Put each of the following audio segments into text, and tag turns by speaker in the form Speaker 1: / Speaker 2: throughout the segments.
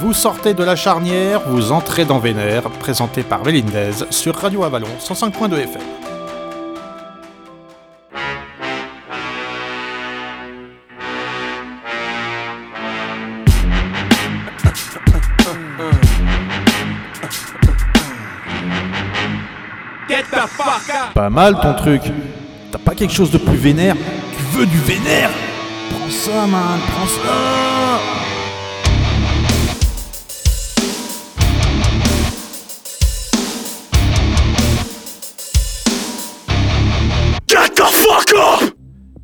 Speaker 1: Vous sortez de la charnière, vous entrez dans Vénère, présenté par Vélindez sur Radio Avalon 105.2 FM. Pas mal ton truc. T'as pas quelque chose de plus vénère? Tu veux du vénère? Prends ça, man, prends ça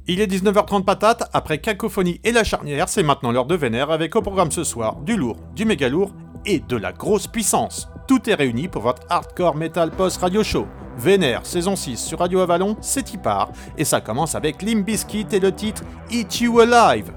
Speaker 1: Il est 19h30 patate, après Cacophonie et la charnière, c'est maintenant l'heure de Vénère avec au programme ce soir du lourd, du méga lourd et de la grosse puissance. Tout est réuni pour votre hardcore metal post radio show. Vénère, saison 6 sur Radio Avalon, c'est y part, et ça commence avec Limp Bizkit et le titre Eat You Alive.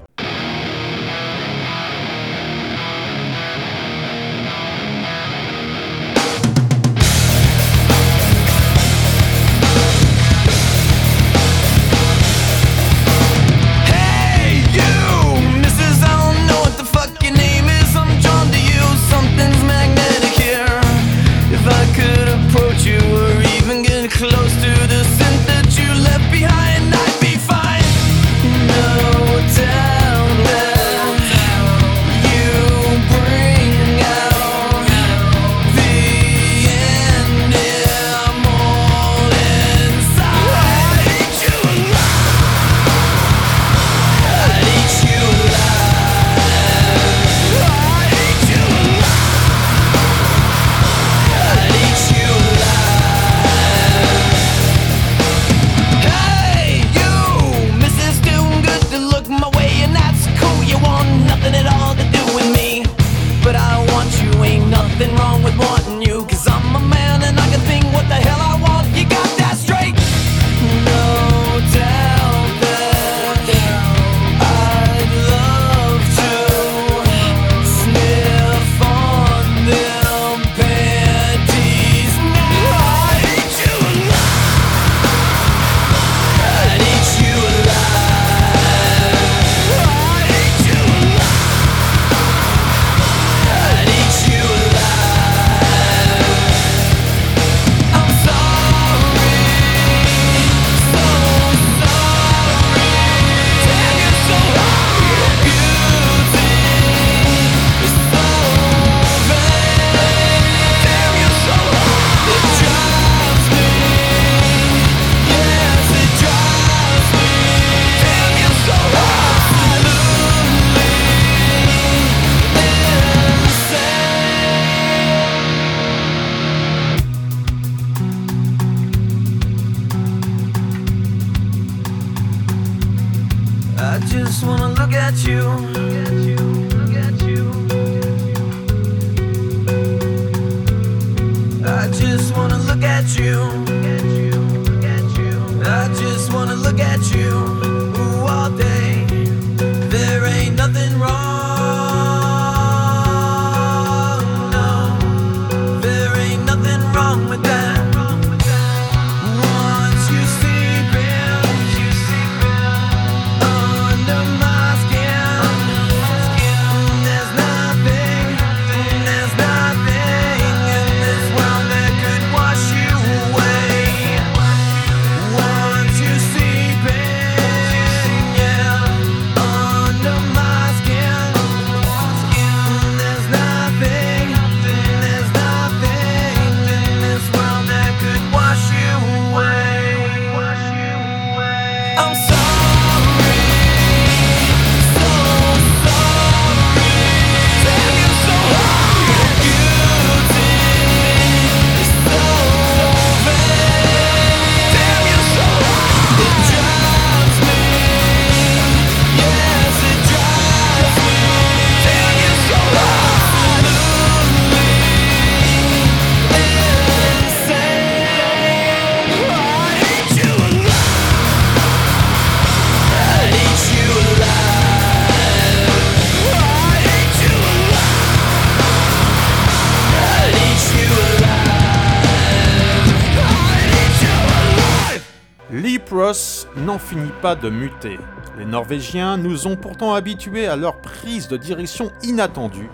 Speaker 1: De muter. Les Norvégiens nous ont pourtant habitués à leur prise de direction inattendue,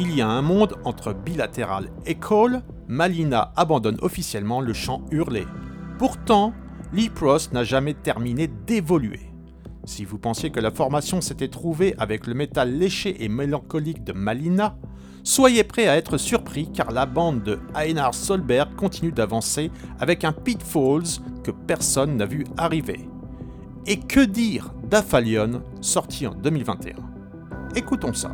Speaker 2: il y a un monde entre Bilateral et Cole, Malina abandonne officiellement le chant hurlé. Pourtant, Lee Prost n'a jamais terminé d'évoluer. Si vous pensiez que la formation s'était trouvée avec le métal léché et mélancolique de Malina, soyez prêts à être surpris car la bande de Einar Solberg continue d'avancer avec un Pitfalls que personne n'a vu arriver. Et que dire d'Aphalion sorti en 2021 Écoutons ça.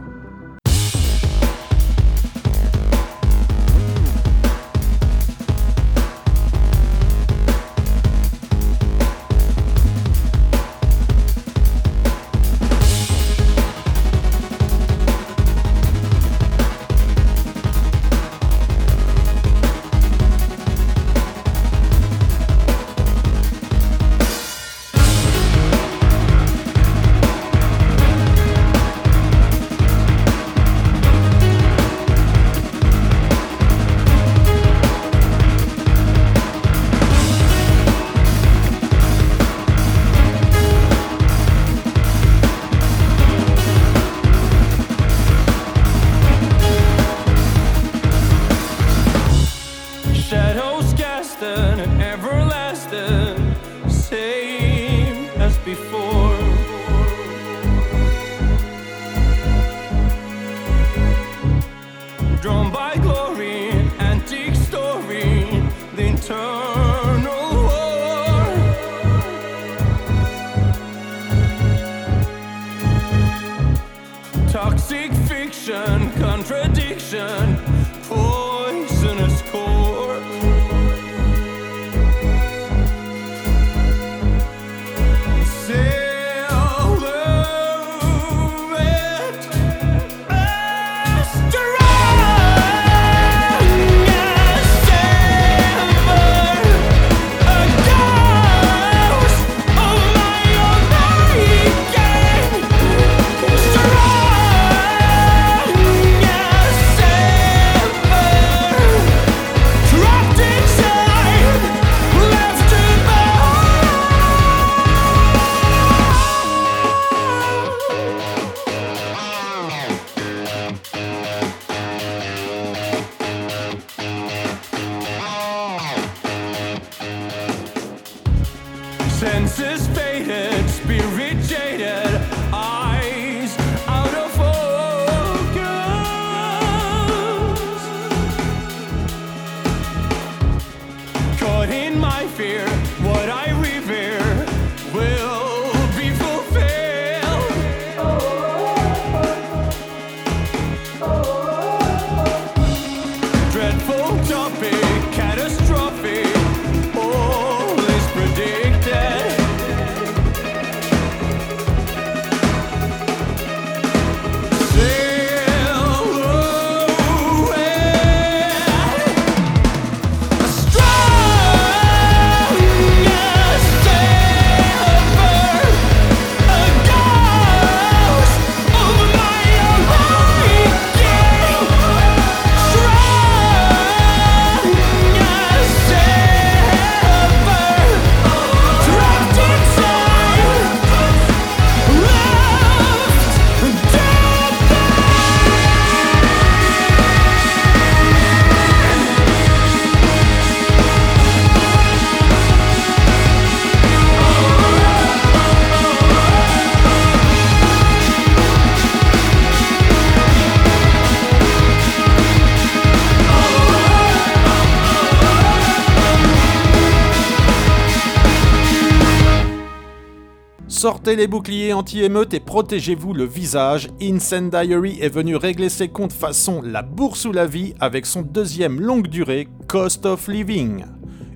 Speaker 2: Les boucliers anti-émeute et protégez-vous le visage. Incendiary est venu régler ses comptes façon la bourse ou la vie avec son deuxième longue durée, Cost of Living.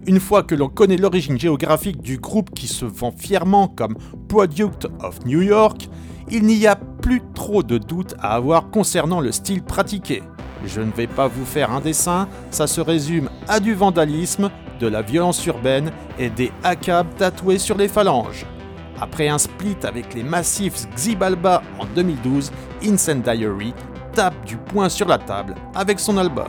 Speaker 2: Une fois que l'on connaît l'origine géographique du groupe qui se vend fièrement comme Product of New York, il n'y a plus trop de doutes à avoir concernant le style pratiqué. Je ne vais pas vous faire un dessin, ça se résume à du vandalisme, de la violence urbaine et des ACAB tatoués sur les phalanges. Après un split avec les massifs Xibalba en 2012, Incendiary tape du poing sur la table avec son album.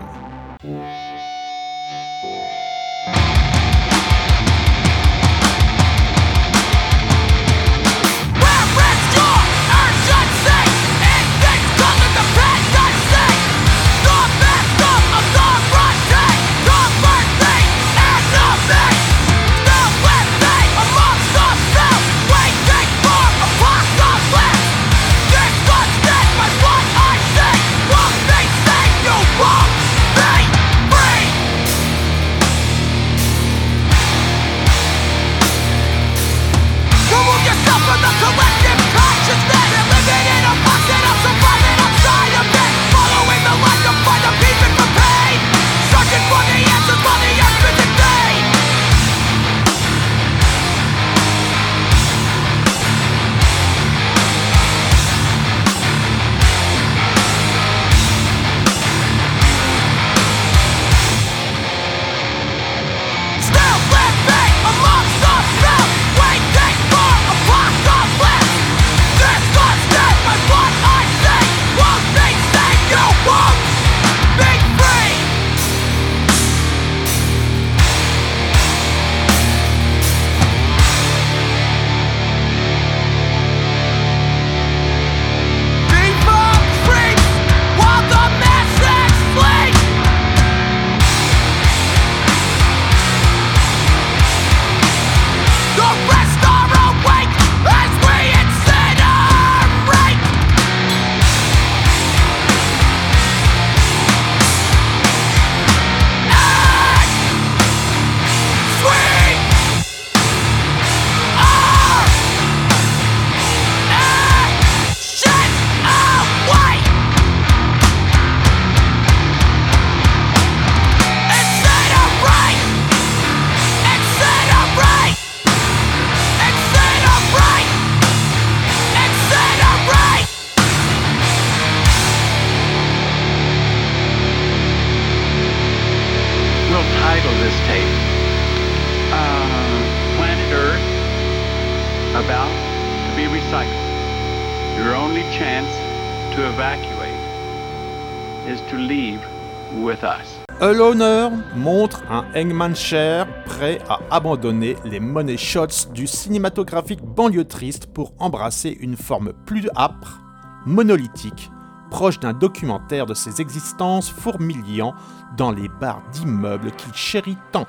Speaker 3: Montre un Hangman Cher prêt à abandonner les money shots du cinématographique banlieue triste pour embrasser une forme plus âpre, monolithique, proche d'un documentaire de ses existences fourmillant dans les bars d'immeubles qu'il chérit tant.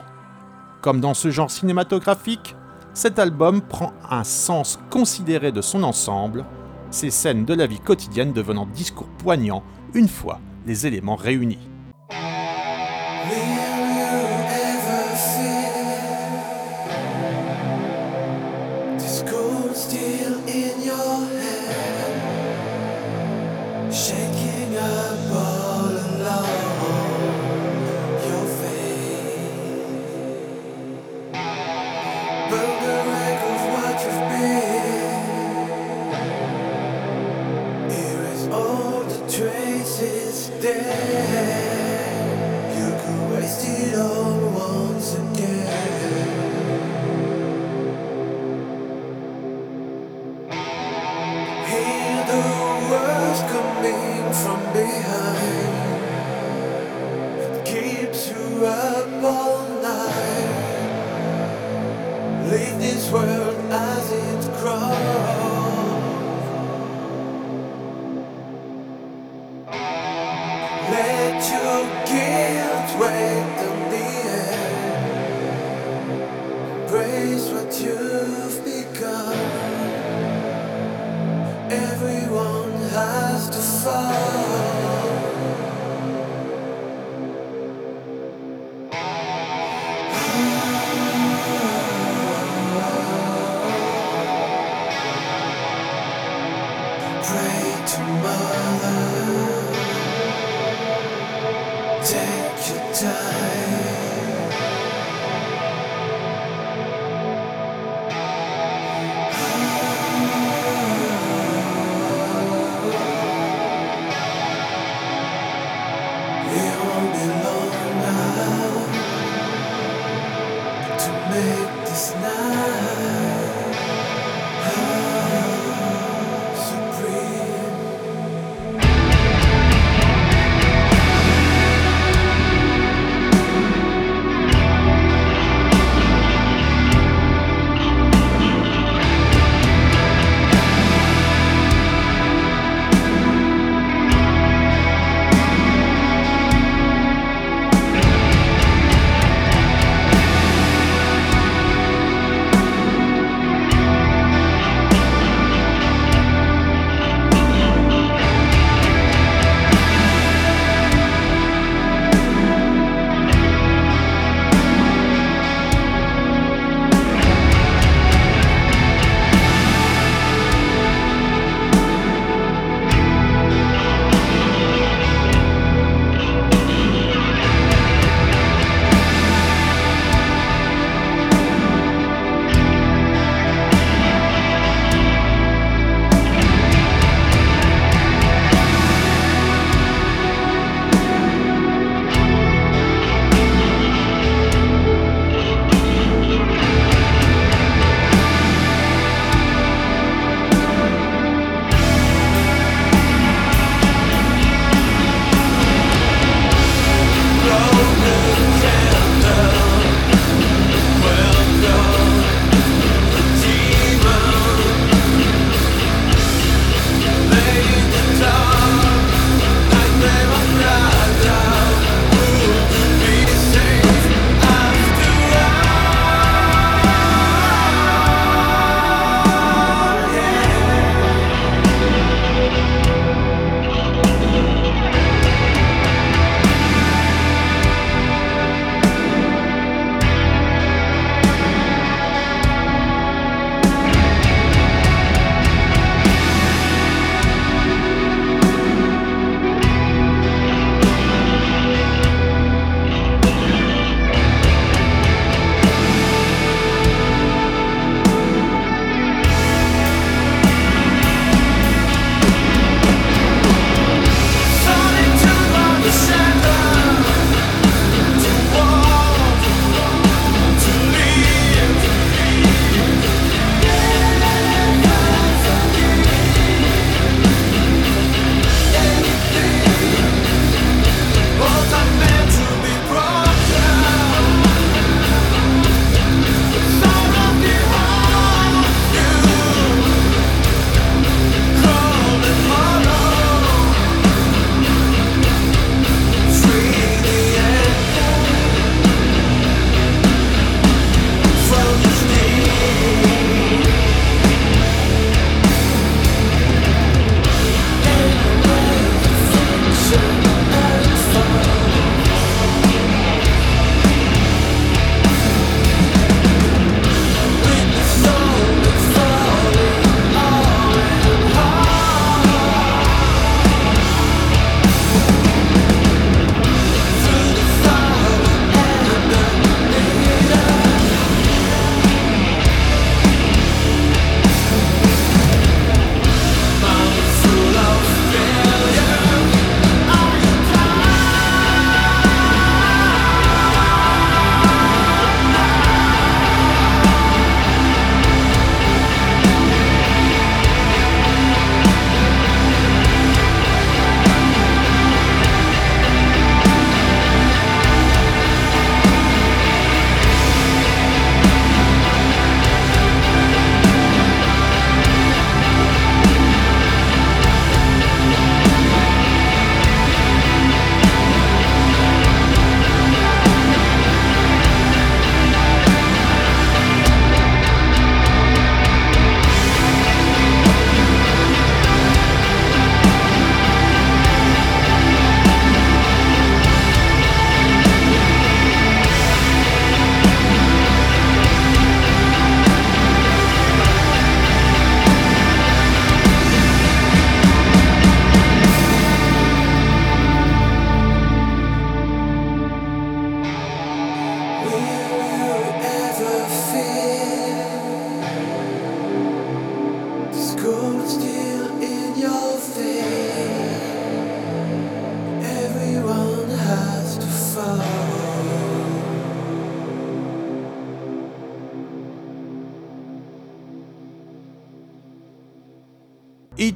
Speaker 3: Comme dans ce genre cinématographique, cet album prend un sens considéré de son ensemble, ces scènes de la vie quotidienne devenant discours poignants une fois les éléments réunis.
Speaker 4: traces dead.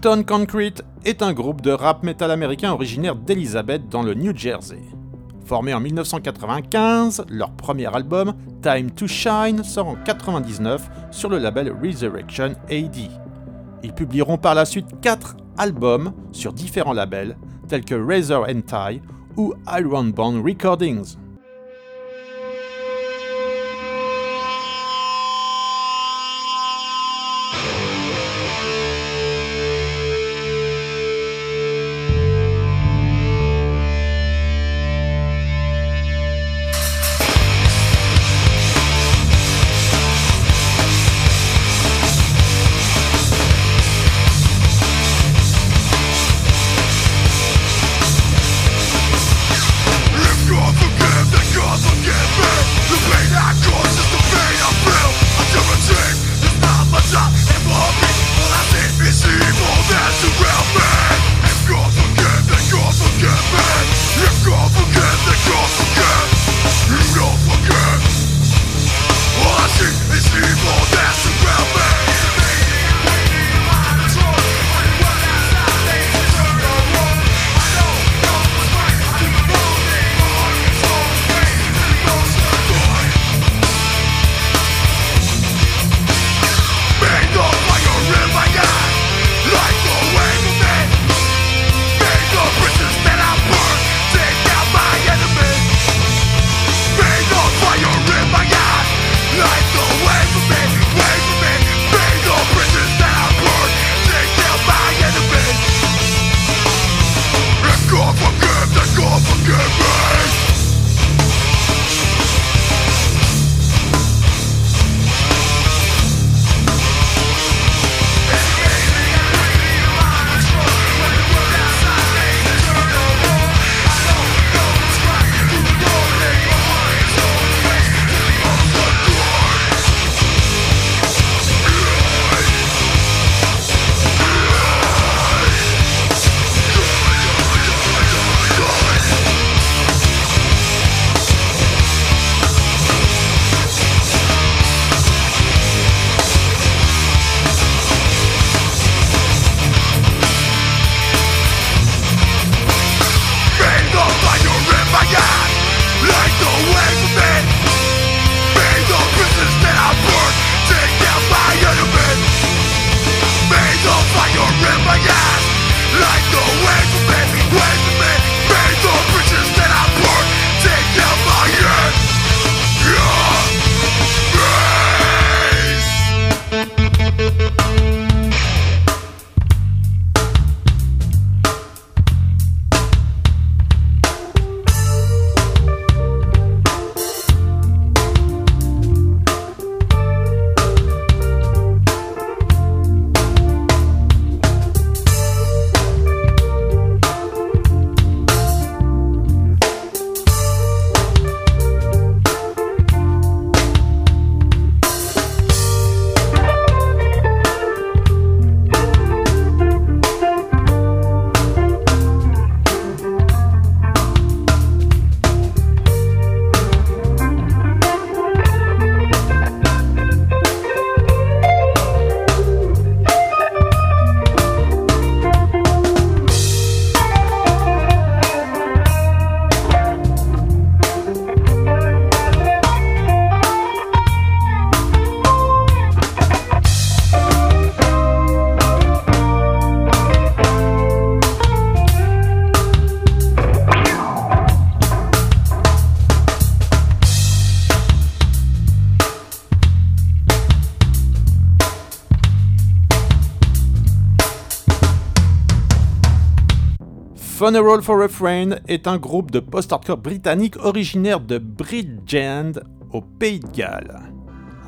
Speaker 5: Eaton Concrete est un groupe de rap metal américain originaire d'Elizabeth dans le New Jersey. Formé en 1995, leur premier album, Time to Shine, sort en 1999 sur le label Resurrection AD. Ils publieront par la suite 4 albums sur différents labels tels que Razor and Tie ou Ironbound Recordings. Funeral for a Friend est un groupe de post-hardcore britannique originaire de Bridgend, au Pays de Galles.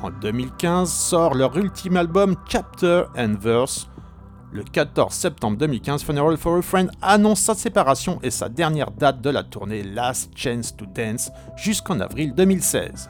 Speaker 5: En 2015 sort leur ultime album Chapter and Verse. Le 14 septembre 2015, Funeral for a Friend annonce sa séparation et sa dernière date de la tournée Last Chance to Dance jusqu'en avril 2016.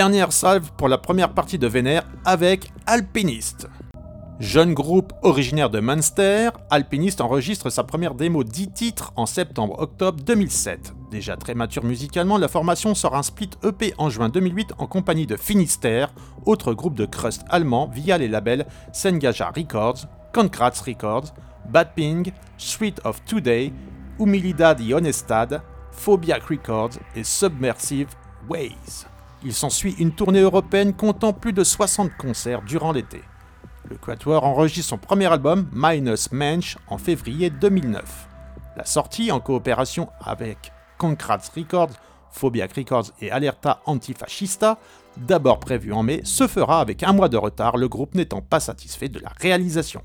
Speaker 3: Dernière salve pour la première partie de Vénère avec Alpiniste. Jeune groupe originaire de Munster, Alpiniste enregistre sa première démo 10 titres en septembre-octobre 2007. Déjà très mature musicalement, la formation sort un split EP en juin 2008 en compagnie de Finistère, autre groupe de crust allemand via les labels Sengaja Records, Concrats Records, Bad Ping, Sweet of Today, Humilidad y Honestad, Phobiac Records et Submersive Ways. Il s'ensuit une tournée européenne comptant plus de 60 concerts durant l'été. Le Quatuor enregistre son premier album, Minus Mensch, en février 2009. La sortie, en coopération avec Concrats Records, Phobiac Records et Alerta Antifascista, d'abord prévue en mai, se fera avec un mois de retard, le groupe n'étant pas satisfait de la réalisation.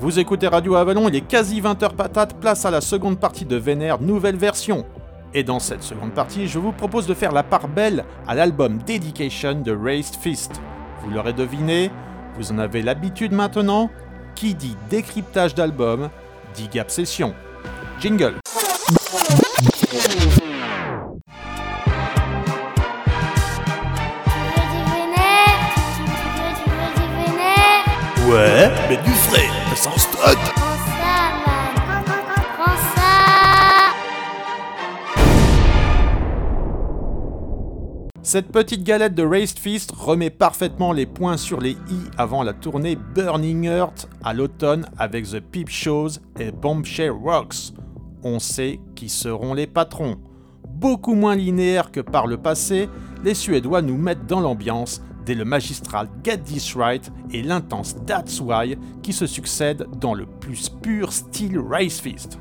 Speaker 3: Vous écoutez Radio Avalon, il est quasi 20h patate, place à la seconde partie de Vénère, nouvelle version. Et dans cette seconde partie, je vous propose de faire la part belle à l'album Dedication de Raised Fist. Vous l'aurez deviné, vous en avez l'habitude maintenant, qui dit décryptage d'album dit Gap Session. Jingle.
Speaker 4: Ouais, mais du
Speaker 3: Cette petite galette de Raised Fist remet parfaitement les points sur les i avant la tournée Burning Earth à l'automne avec The Peep Shows et Bombshell Rocks. On sait qui seront les patrons. Beaucoup moins linéaires que par le passé, les Suédois nous mettent dans l'ambiance dès le magistral Get This Right et l'intense That's Why qui se succèdent dans le plus pur style Race Fist.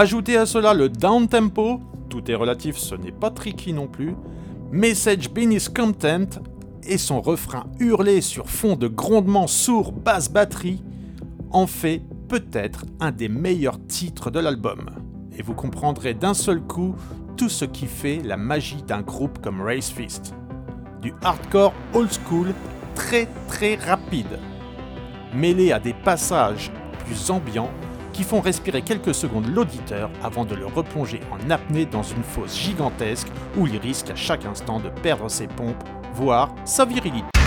Speaker 1: Ajoutez à cela le down tempo, tout est relatif, ce n'est pas tricky non plus, Message is content et son refrain hurlé sur fond de grondements sourds basse batterie en fait peut-être un des meilleurs titres de l'album. Et vous comprendrez d'un seul coup tout ce qui fait la magie d'un groupe comme Race Fist. Du hardcore old school très très rapide, mêlé à des passages plus ambiants qui font respirer quelques secondes l'auditeur avant de le replonger en apnée dans une fosse gigantesque où il risque à chaque instant de perdre ses pompes, voire sa virilité.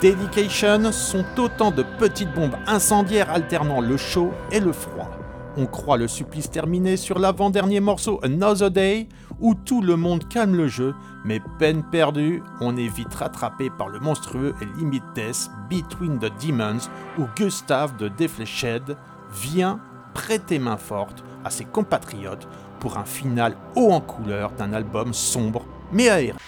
Speaker 1: Dedication sont autant de petites bombes incendiaires alternant le chaud et le froid. On croit le supplice terminé sur l'avant-dernier morceau Another Day, où tout le monde calme le jeu, mais peine perdue, on est vite rattrapé par le monstrueux et limite death Between the Demons, où Gustave de Defleshed vient prêter main forte à ses compatriotes pour un final haut en couleur d'un album sombre mais aéré.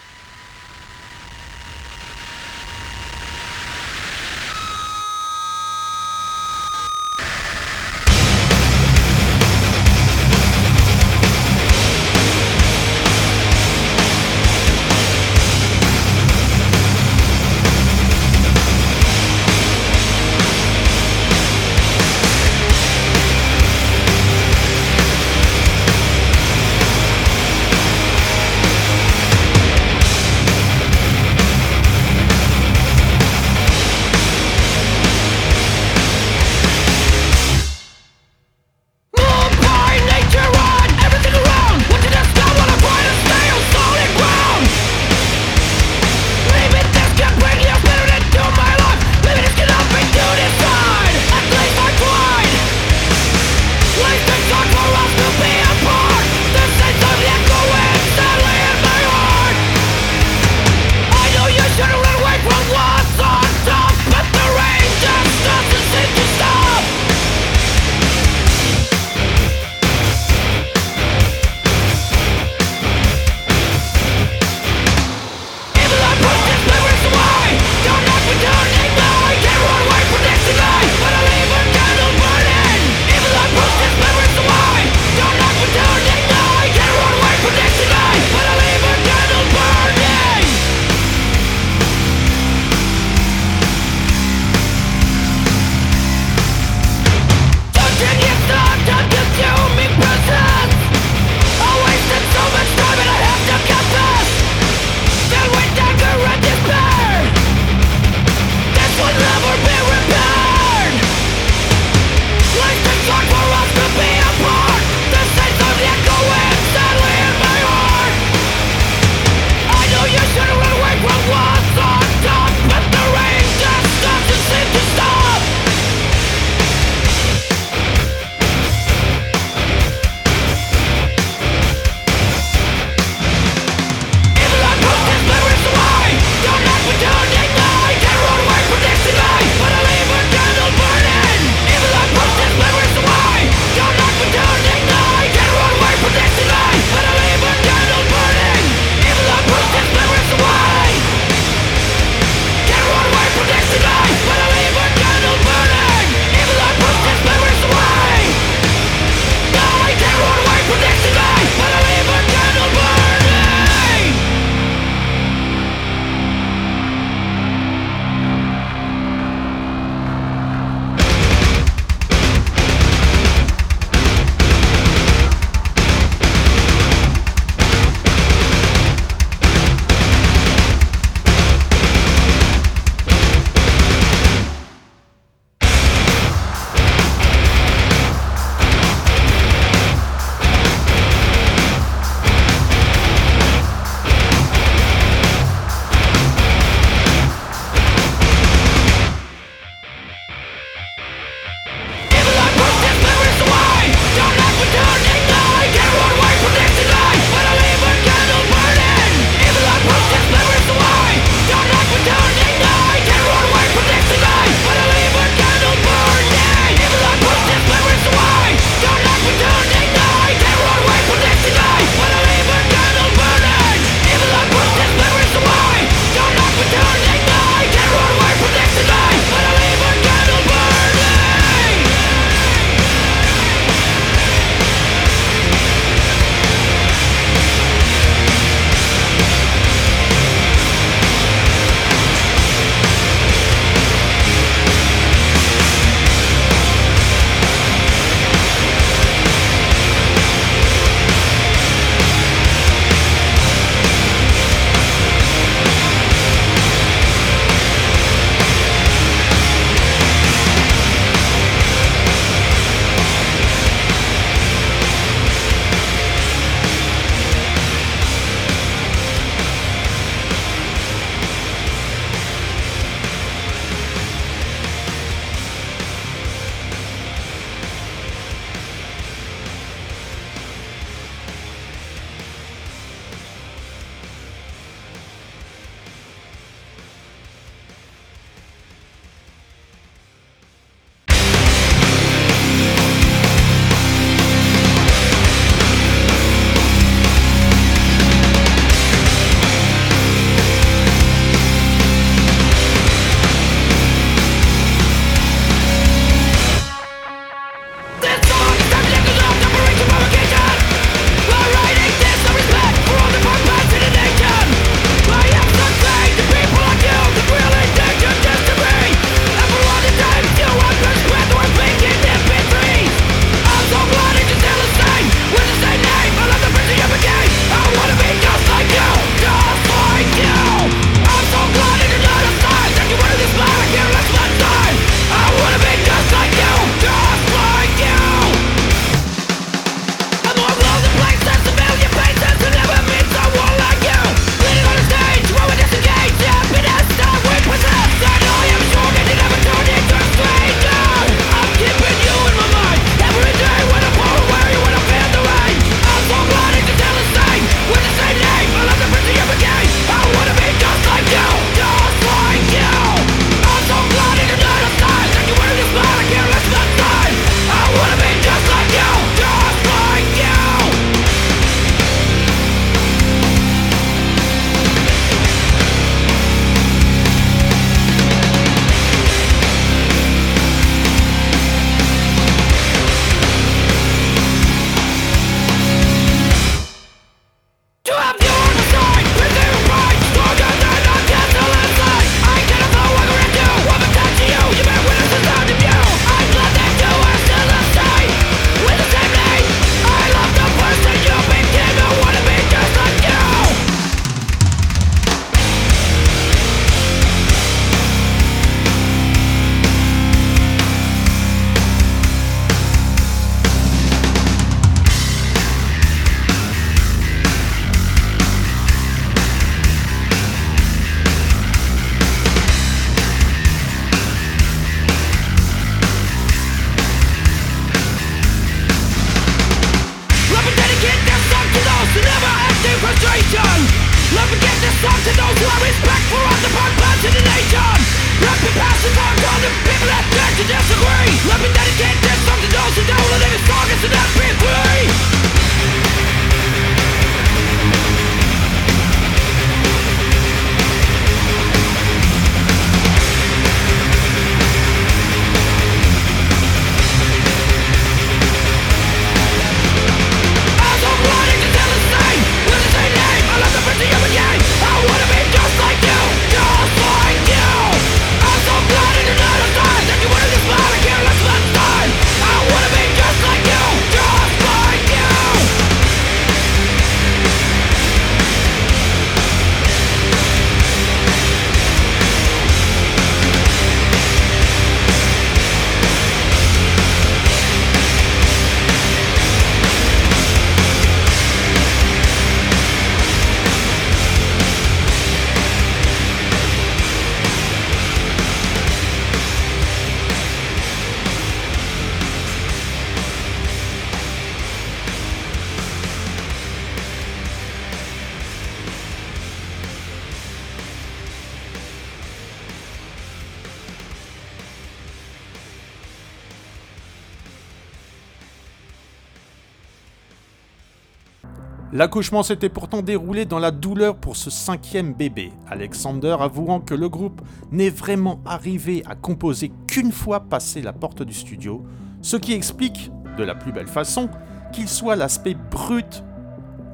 Speaker 3: L'accouchement s'était pourtant déroulé dans la douleur pour ce cinquième bébé, Alexander avouant que le groupe n'est vraiment arrivé à composer qu'une fois passé la porte du studio, ce qui explique, de la plus belle façon, qu'il soit l'aspect brut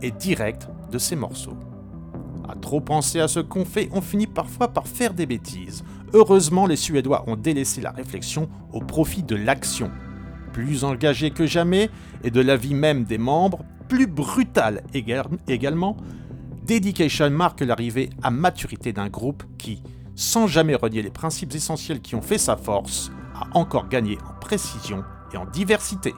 Speaker 3: et direct de ces morceaux. À trop penser à ce qu'on fait, on finit parfois par faire des bêtises. Heureusement, les Suédois ont délaissé la réflexion au profit de l'action. Plus engagés que jamais, et de la vie même des membres, plus brutal également, Dedication marque l'arrivée à maturité d'un groupe qui, sans jamais renier les principes essentiels qui ont fait sa force, a encore gagné en précision et en diversité.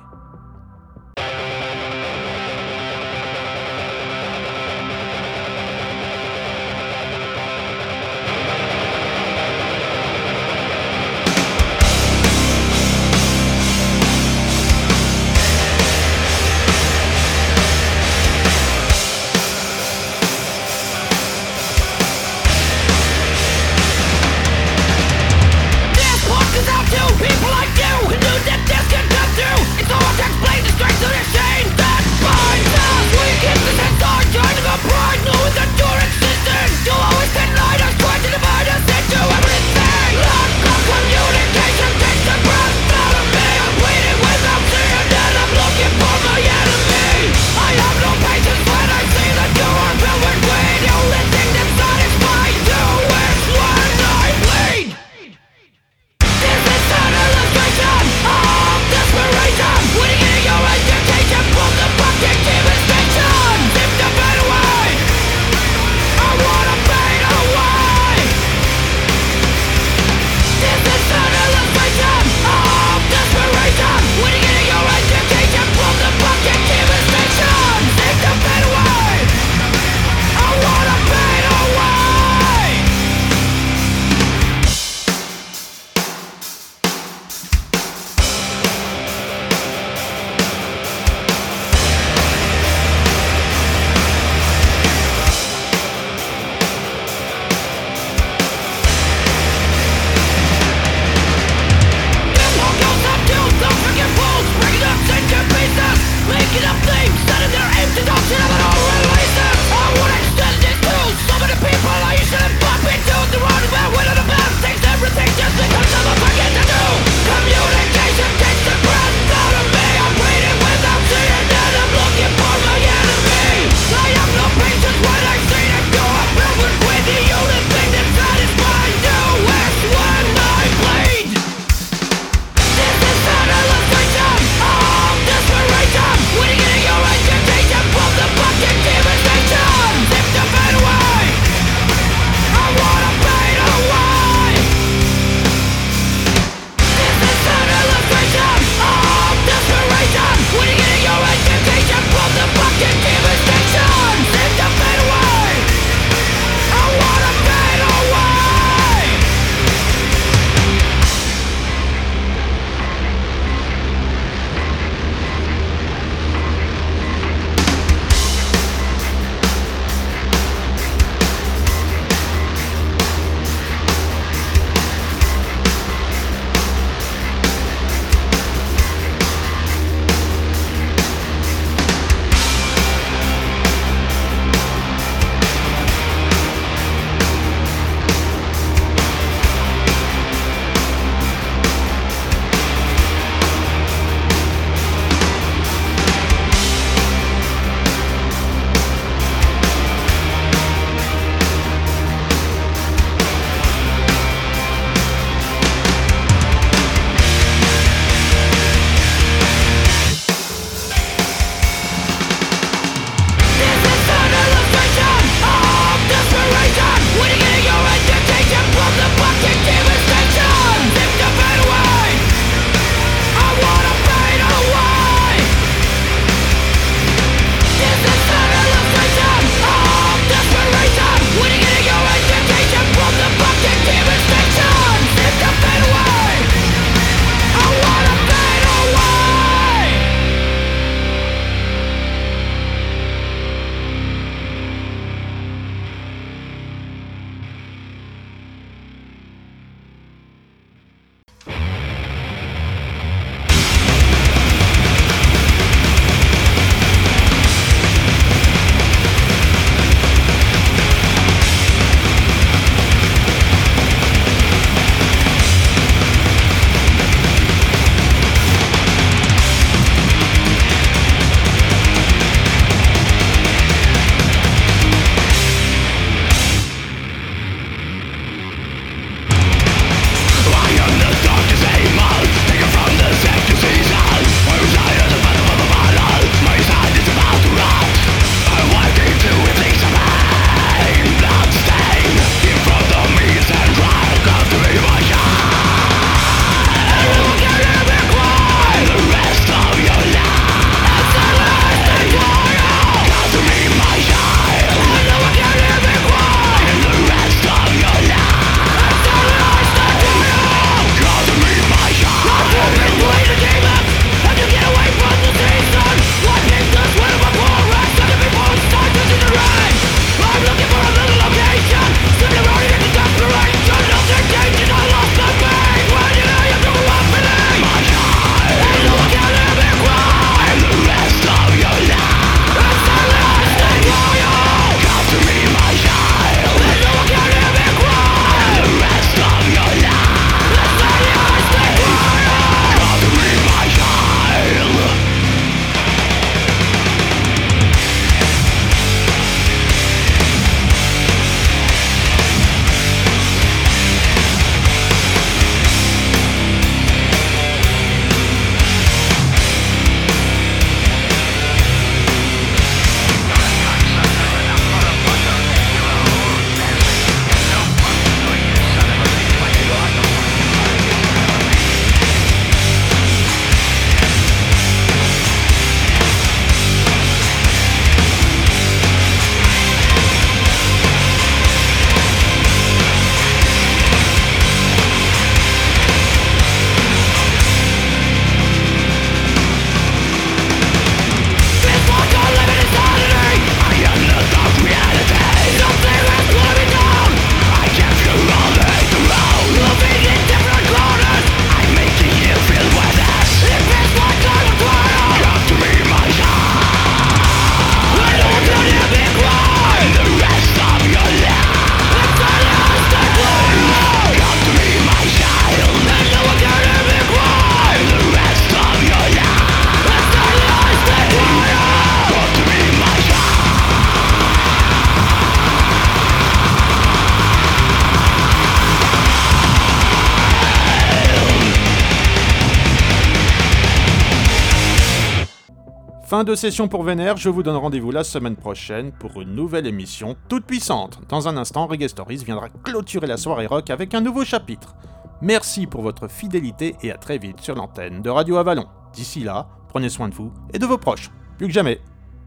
Speaker 3: De session pour Vénère, je vous donne rendez-vous la semaine prochaine pour une nouvelle émission toute puissante. Dans un instant, Reggae Stories viendra clôturer la soirée rock avec un nouveau chapitre. Merci pour votre fidélité et à très vite sur l'antenne de Radio Avalon. D'ici là, prenez soin de vous et de vos proches. Plus que jamais.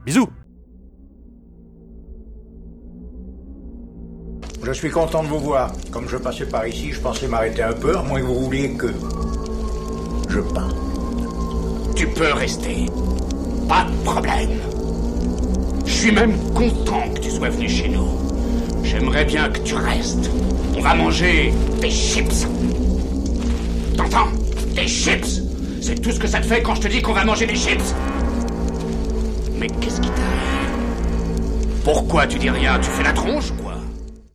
Speaker 3: Bisous
Speaker 6: Je suis content de vous voir. Comme je passais par ici, je pensais m'arrêter un peu, à moins que vous vouliez que... Je pars.
Speaker 7: Tu peux rester. Pas de problème. Je suis même content que tu sois venu chez nous. J'aimerais bien que tu restes. On va manger des chips. T'entends? Des chips C'est tout ce que ça te fait quand je te dis qu'on va manger des chips Mais qu'est-ce qui t'arrive Pourquoi tu dis rien? Tu fais la tronche